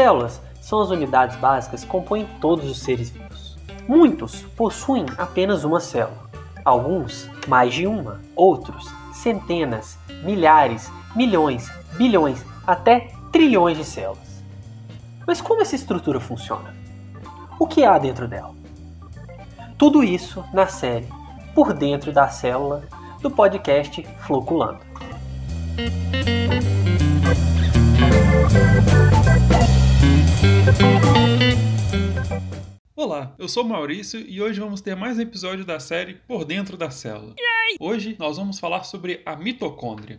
células são as unidades básicas que compõem todos os seres vivos. Muitos possuem apenas uma célula, alguns mais de uma, outros centenas, milhares, milhões, bilhões, até trilhões de células. Mas como essa estrutura funciona? O que há dentro dela? Tudo isso na série Por Dentro da Célula do podcast Floculando. Olá, eu sou Maurício e hoje vamos ter mais um episódio da série Por Dentro da Célula. Hoje nós vamos falar sobre a mitocôndria.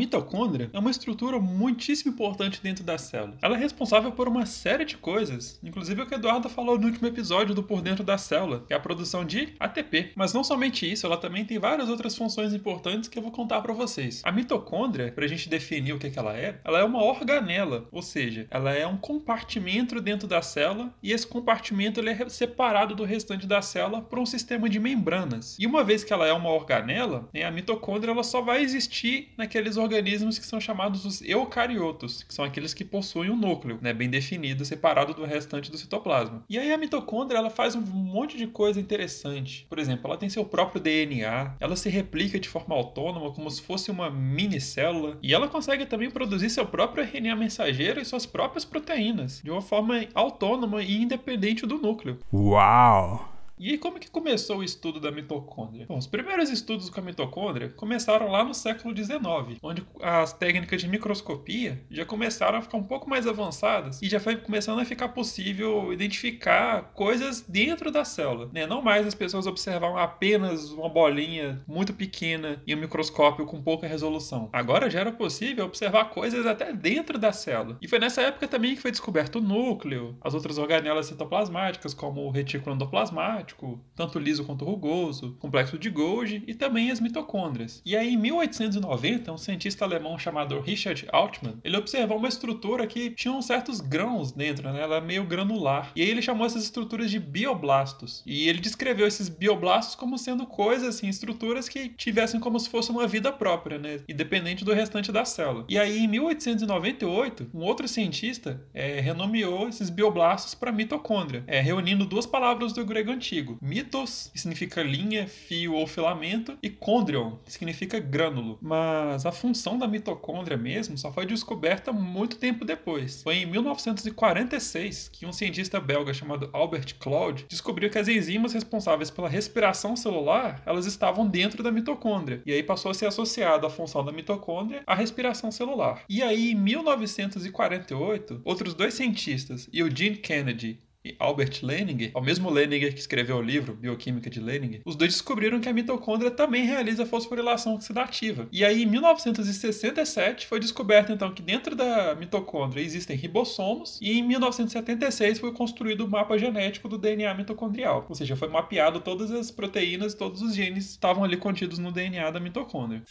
Mitocôndria é uma estrutura muitíssimo importante dentro da célula. Ela é responsável por uma série de coisas, inclusive o que Eduardo falou no último episódio do Por Dentro da Célula, que é a produção de ATP. Mas não somente isso, ela também tem várias outras funções importantes que eu vou contar para vocês. A mitocôndria, para a gente definir o que, que ela é, ela é uma organela, ou seja, ela é um compartimento dentro da célula e esse compartimento ele é separado do restante da célula por um sistema de membranas. E uma vez que ela é uma organela, né, a mitocôndria ela só vai existir naqueles organismos organismos que são chamados os eucariotos, que são aqueles que possuem um núcleo, né, bem definido, separado do restante do citoplasma. E aí a mitocôndria ela faz um monte de coisa interessante. Por exemplo, ela tem seu próprio DNA, ela se replica de forma autônoma como se fosse uma mini célula e ela consegue também produzir seu próprio RNA mensageiro e suas próprias proteínas de uma forma autônoma e independente do núcleo. Uau! E como que começou o estudo da mitocôndria? Bom, os primeiros estudos com a mitocôndria começaram lá no século XIX, onde as técnicas de microscopia já começaram a ficar um pouco mais avançadas e já foi começando a ficar possível identificar coisas dentro da célula. Né? Não mais as pessoas observavam apenas uma bolinha muito pequena em um microscópio com pouca resolução. Agora já era possível observar coisas até dentro da célula. E foi nessa época também que foi descoberto o núcleo, as outras organelas citoplasmáticas, como o retículo endoplasmático tanto liso quanto rugoso, complexo de Golgi e também as mitocôndrias. E aí, em 1890, um cientista alemão chamado Richard Altmann, ele observou uma estrutura que tinha uns certos grãos dentro, né? Ela é meio granular. E aí ele chamou essas estruturas de bioblastos. E ele descreveu esses bioblastos como sendo coisas, assim, estruturas que tivessem como se fosse uma vida própria, né? Independente do restante da célula. E aí, em 1898, um outro cientista é, renomeou esses bioblastos para mitocôndria, é, reunindo duas palavras do grego antigo antigo. Mitos, significa linha, fio ou filamento, e chondrion, que significa grânulo. Mas a função da mitocôndria mesmo só foi descoberta muito tempo depois. Foi em 1946 que um cientista belga chamado Albert Claude descobriu que as enzimas responsáveis pela respiração celular, elas estavam dentro da mitocôndria. E aí passou a ser associado a função da mitocôndria à respiração celular. E aí, em 1948, outros dois cientistas, Eugene Kennedy e Albert Leninger, o mesmo Leninger que escreveu o livro Bioquímica de Leninger, os dois descobriram que a mitocôndria também realiza fosforilação oxidativa. E aí, em 1967, foi descoberto então que dentro da mitocôndria existem ribossomos, e em 1976 foi construído o mapa genético do DNA mitocondrial. Ou seja, foi mapeado todas as proteínas, todos os genes que estavam ali contidos no DNA da mitocôndria.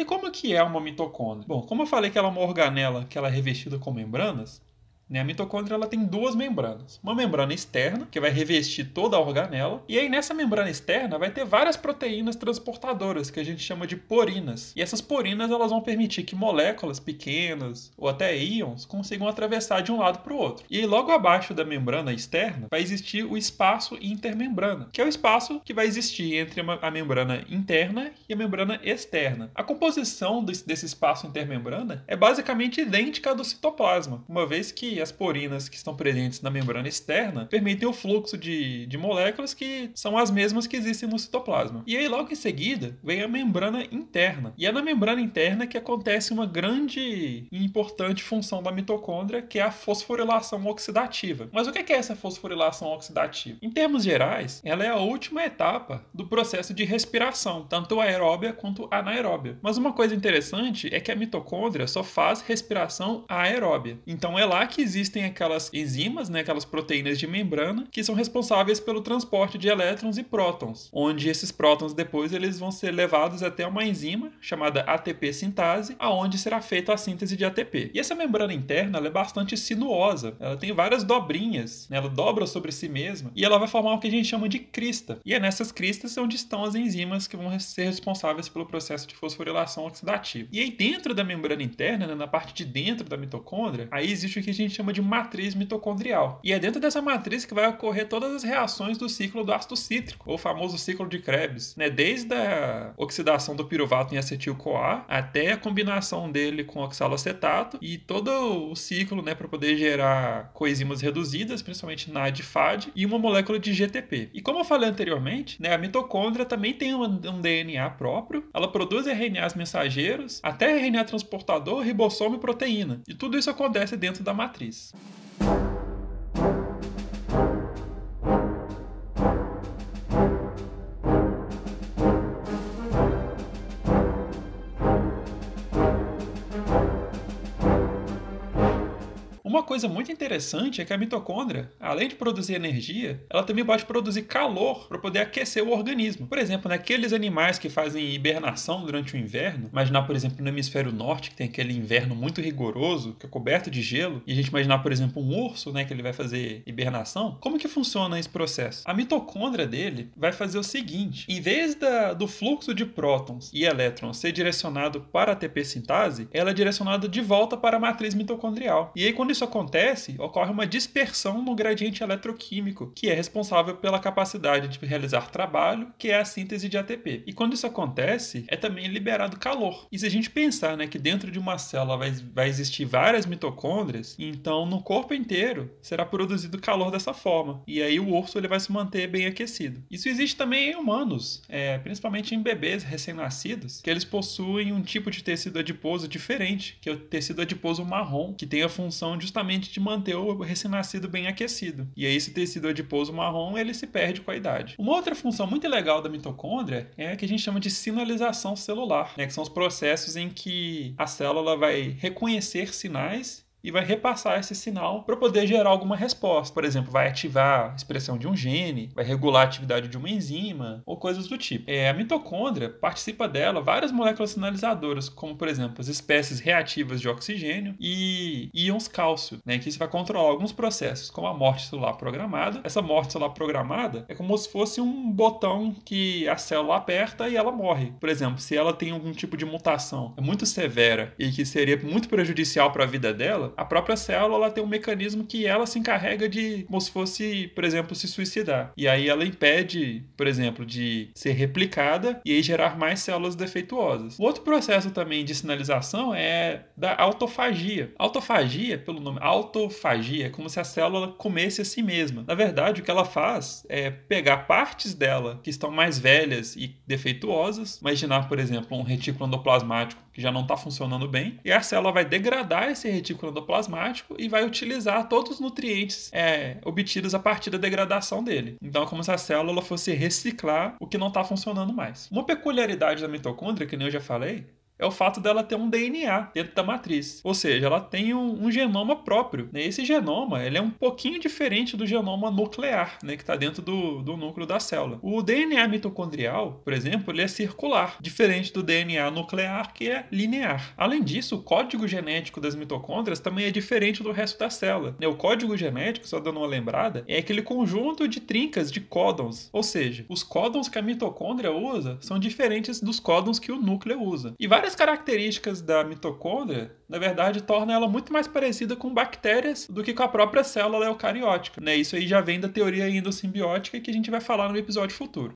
E como que é uma mitocôndria? Bom, como eu falei que ela é uma organela que ela é revestida com membranas, né? A mitocôndria ela tem duas membranas. Uma membrana externa, que vai revestir toda a organela, e aí nessa membrana externa vai ter várias proteínas transportadoras, que a gente chama de porinas. E essas porinas elas vão permitir que moléculas pequenas ou até íons consigam atravessar de um lado para o outro. E aí, logo abaixo da membrana externa vai existir o espaço intermembrana, que é o espaço que vai existir entre a membrana interna e a membrana externa. A composição desse, espaço intermembrana é basicamente idêntica à do citoplasma, uma vez que as porinas que estão presentes na membrana externa permitem o fluxo de, de moléculas que são as mesmas que existem no citoplasma. E aí, logo em seguida, vem a membrana interna. E é na membrana interna que acontece uma grande e importante função da mitocôndria, que é a fosforilação oxidativa. Mas o que é essa fosforilação oxidativa? Em termos gerais, ela é a última etapa do processo de respiração, tanto aeróbia quanto anaeróbia. Mas uma coisa interessante é que a mitocôndria só faz respiração aeróbia. Então é lá que existem aquelas enzimas, né, aquelas proteínas de membrana, que são responsáveis pelo transporte de elétrons e prótons, onde esses prótons depois eles vão ser levados até uma enzima chamada ATP sintase, aonde será feita a síntese de ATP. E essa membrana interna é bastante sinuosa, ela tem várias dobrinhas, né, ela dobra sobre si mesma e ela vai formar o que a gente chama de crista. E é nessas cristas onde estão as enzimas que vão ser responsáveis pelo processo de fosforilação oxidativa. E aí dentro da membrana interna, né, na parte de dentro da mitocôndria, aí existe o que a gente chama de matriz mitocondrial. E é dentro dessa matriz que vai ocorrer todas as reações do ciclo do ácido cítrico, ou famoso ciclo de Krebs, né? Desde a oxidação do piruvato em acetil-CoA até a combinação dele com oxalacetato e todo o ciclo, né, para poder gerar coenzimas reduzidas, principalmente NAD e FAD, e uma molécula de GTP. E como eu falei anteriormente, né, a mitocôndria também tem um, um DNA próprio, ela produz RNAs mensageiros, até RNA transportador, ribossomo e proteína. E tudo isso acontece dentro da matriz. Peace. Uma coisa muito interessante é que a mitocôndria, além de produzir energia, ela também pode produzir calor para poder aquecer o organismo. Por exemplo, naqueles animais que fazem hibernação durante o inverno, imaginar, por exemplo, no hemisfério norte, que tem aquele inverno muito rigoroso, que é coberto de gelo, e a gente imaginar, por exemplo, um urso, né, que ele vai fazer hibernação, como que funciona esse processo? A mitocôndria dele vai fazer o seguinte: em vez da, do fluxo de prótons e elétrons ser direcionado para a ATP sintase, ela é direcionada de volta para a matriz mitocondrial. E aí, quando isso acontece, ocorre uma dispersão no gradiente eletroquímico, que é responsável pela capacidade de realizar trabalho, que é a síntese de ATP. E quando isso acontece, é também liberado calor. E se a gente pensar né, que dentro de uma célula vai, vai existir várias mitocôndrias, então no corpo inteiro será produzido calor dessa forma. E aí o urso ele vai se manter bem aquecido. Isso existe também em humanos, é, principalmente em bebês recém-nascidos, que eles possuem um tipo de tecido adiposo diferente, que é o tecido adiposo marrom, que tem a função de justamente de manter o recém-nascido bem aquecido. E aí esse tecido adiposo marrom, ele se perde com a idade. Uma outra função muito legal da mitocôndria é a que a gente chama de sinalização celular, né, que são os processos em que a célula vai reconhecer sinais e vai repassar esse sinal para poder gerar alguma resposta. Por exemplo, vai ativar a expressão de um gene, vai regular a atividade de uma enzima ou coisas do tipo. É, a mitocôndria participa dela várias moléculas sinalizadoras, como por exemplo as espécies reativas de oxigênio e íons cálcio, né, que isso vai controlar alguns processos, como a morte celular programada. Essa morte celular programada é como se fosse um botão que a célula aperta e ela morre. Por exemplo, se ela tem algum tipo de mutação muito severa e que seria muito prejudicial para a vida dela, a própria célula ela tem um mecanismo que ela se encarrega de, como se fosse, por exemplo, se suicidar. E aí ela impede, por exemplo, de ser replicada e aí gerar mais células defeituosas. O outro processo também de sinalização é da autofagia. Autofagia, pelo nome autofagia, é como se a célula comesse a si mesma. Na verdade, o que ela faz é pegar partes dela que estão mais velhas e defeituosas, imaginar, por exemplo, um retículo endoplasmático que já não está funcionando bem, e a célula vai degradar esse retículo endoplasmático e vai utilizar todos os nutrientes é, obtidos a partir da degradação dele. Então é como se a célula fosse reciclar o que não está funcionando mais. Uma peculiaridade da mitocôndria, que nem eu já falei, é o fato dela ter um DNA dentro da matriz. Ou seja, ela tem um, um genoma próprio. Né? Esse genoma ele é um pouquinho diferente do genoma nuclear, né? que está dentro do, do núcleo da célula. O DNA mitocondrial, por exemplo, ele é circular, diferente do DNA nuclear, que é linear. Além disso, o código genético das mitocôndrias também é diferente do resto da célula. Né? O código genético, só dando uma lembrada, é aquele conjunto de trincas de códons. Ou seja, os códons que a mitocôndria usa são diferentes dos códons que o núcleo usa. E várias várias características da mitocôndria, na verdade, tornam ela muito mais parecida com bactérias do que com a própria célula eucariótica. Né? Isso aí já vem da teoria endossimbiótica que a gente vai falar no episódio futuro.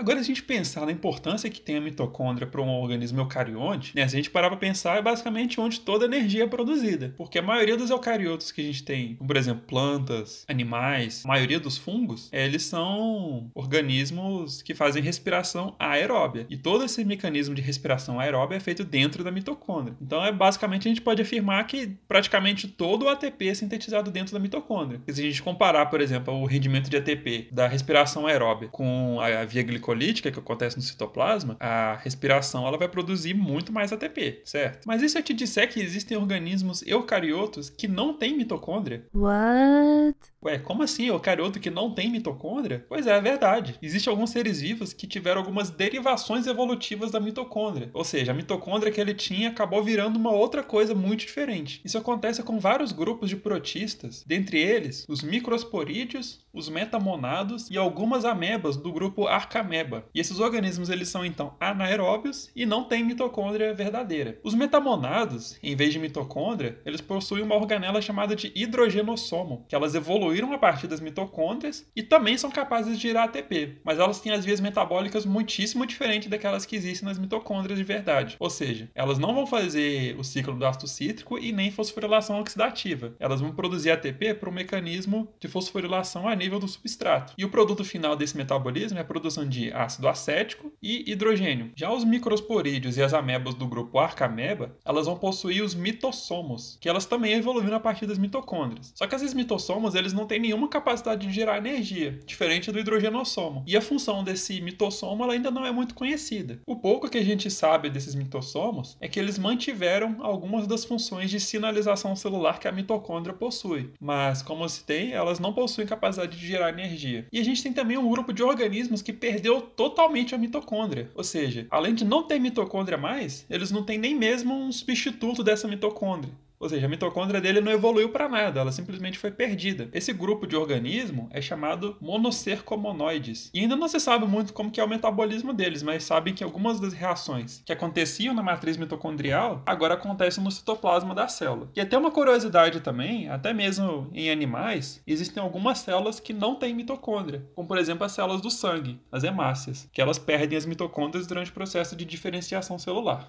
Agora, se a gente pensar na importância que tem a mitocôndria para um organismo eucarionte, né? se a gente parar para pensar, é basicamente onde toda a energia é produzida. Porque a maioria dos eucariotos que a gente tem, como por exemplo plantas, animais, a maioria dos fungos, eles são organismos que fazem respiração aeróbia. E todo esse mecanismo de respiração aeróbia é feito dentro da mitocôndria. Então, é basicamente a gente pode afirmar que praticamente todo o ATP é sintetizado dentro da mitocôndria. Se a gente comparar, por exemplo, o rendimento de ATP da respiração aeróbia com a via glicosídica, glicolítica que acontece no citoplasma, a respiração ela vai produzir muito mais ATP, certo? Mas e se eu te disser que existem organismos eucariotos que não têm mitocôndria? What? Ué, como assim? Eucarioto que não tem mitocôndria? Pois é, é verdade. Existem alguns seres vivos que tiveram algumas derivações evolutivas da mitocôndria. Ou seja, a mitocôndria que ele tinha acabou virando uma outra coisa muito diferente. Isso acontece com vários grupos de protistas, dentre eles os microsporídeos, os metamonados e algumas amebas do grupo Arcameba. E esses organismos eles são então anaeróbios e não têm mitocôndria verdadeira. Os metamonados, em vez de mitocôndria, eles possuem uma organela chamada de hidrogenossomo, que elas evoluíram a partir das mitocôndrias e também são capazes de girar ATP, mas elas têm as vias metabólicas muitíssimo diferentes daquelas que existem nas mitocôndrias de verdade. Ou seja, elas não vão fazer o ciclo do ácido cítrico e nem fosforilação oxidativa. Elas vão produzir ATP para um mecanismo de fosforilação a nível do substrato. E o produto final desse metabolismo é a produção de ácido acético e hidrogênio. Já os microsporídeos e as amebas do grupo Arcameba, elas vão possuir os mitossomos, que elas também evoluíram a partir das mitocôndrias. Só que esses mitossomos, eles não têm nenhuma capacidade de gerar energia, diferente do hidrogenossomo. E a função desse mitossomo ela ainda não é muito conhecida. O pouco que a gente sabe desses mitossomos é que eles mantiveram algumas das funções de sinalização celular que a mitocôndria possui, mas como eu citei, elas não possuem capacidade de gerar energia. E a gente tem também um grupo de organismos que perdeu totalmente a mitocôndria. Ou seja, além de não ter mitocôndria mais, eles não têm nem mesmo um substituto dessa mitocôndria. Ou seja, a mitocôndria dele não evoluiu para nada, ela simplesmente foi perdida. Esse grupo de organismo é chamado monocercomonoides. E ainda não se sabe muito como que é o metabolismo deles, mas sabem que algumas das reações que aconteciam na matriz mitocondrial agora acontecem no citoplasma da célula. E até uma curiosidade também, até mesmo em animais, existem algumas células que não têm mitocôndria, como por exemplo as células do sangue, as hemácias, que elas perdem as mitocôndrias durante o processo de diferenciação celular.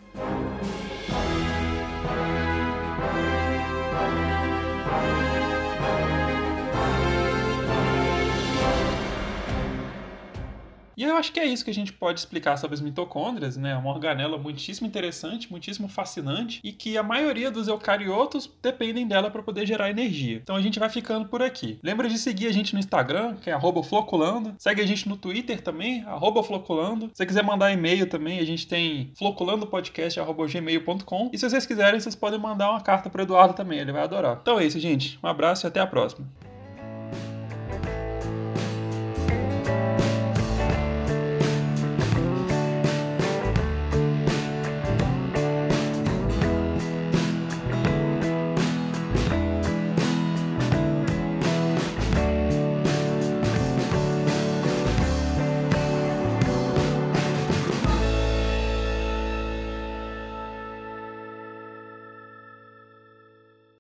E eu acho que é isso que a gente pode explicar sobre as mitocôndrias, né? Uma organela muitíssimo interessante, muitíssimo fascinante e que a maioria dos eucariotos dependem dela para poder gerar energia. Então a gente vai ficando por aqui. Lembra de seguir a gente no Instagram, que é floculando. Segue a gente no Twitter também, floculando. Se você quiser mandar e-mail também, a gente tem floculandopodcast.gmail.com. E se vocês quiserem, vocês podem mandar uma carta para Eduardo também, ele vai adorar. Então é isso, gente. Um abraço e até a próxima.